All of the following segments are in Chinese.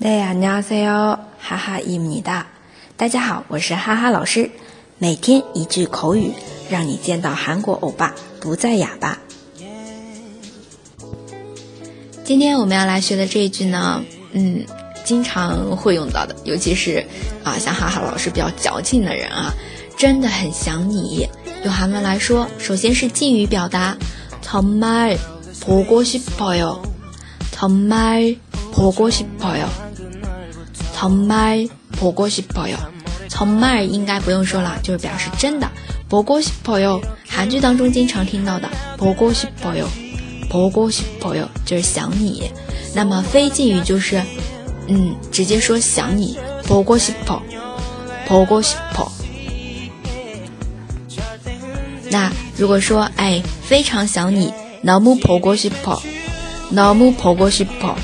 大家好，哈哈伊米哒。大家好，我是哈哈老师。每天一句口语，让你见到韩国欧巴不再哑巴。今天我们要来学的这一句呢，嗯，经常会用到的，尤其是啊，像哈哈老师比较矫情的人啊，真的很想你。用韩文来说，首先是敬语表达，정말보고싶어 요， 정말보고싶어 요。 정말보고싶어 요， 정말应该不用说了，就是表示真的。보고싶어 요， 韩剧当中经常听到的보고싶어 요， 보고싶어 요， 就是想你。那么非敬语就是，嗯，直接说想你。보고싶 어， 보고싶 어。 那如果说哎非常想你，너무보고싶 어， 너무보고싶 어。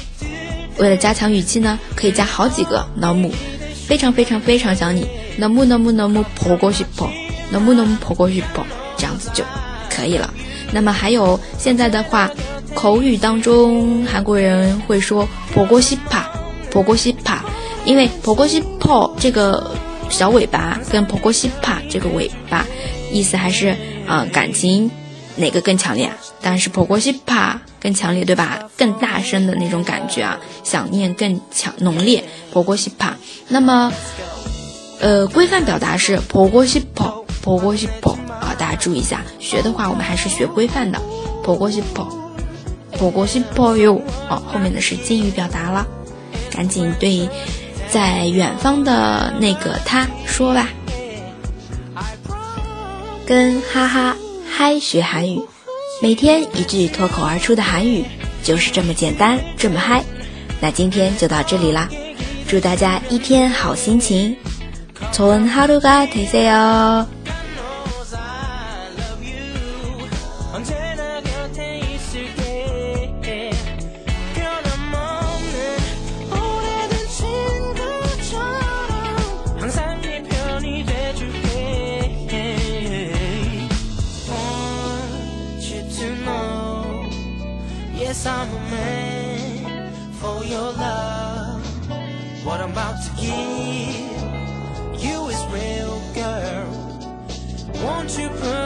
为了加强语气呢可以加好几个老母非常非常非常想你。能不能不能不婆。锅媳妇能不能婆。锅媳妇这样子就可以了。那么还有现在的话口语当中韩国人会说婆锅西怕婆锅西怕因为婆锅西怕这个小尾巴跟婆锅西怕这个尾巴意思还是啊感情哪个更强烈啊？当然是婆婆西帕更强烈，对吧？更大声的那种感觉啊，想念更强浓烈。婆婆西帕。那么，呃，规范表达是婆婆西婆，婆婆西婆啊，大家注意一下，学的话我们还是学规范的。婆婆西婆，婆婆西婆哟。哦，后面的是敬语表达了，赶紧对在远方的那个他说吧，跟哈哈。嗨，学韩语，每天一句脱口而出的韩语，就是这么简单，这么嗨。那今天就到这里啦，祝大家一天好心情，从哈鲁嘎提塞哟。Yes, I'm a man for your love. What I'm about to give you is real, girl. Won't you?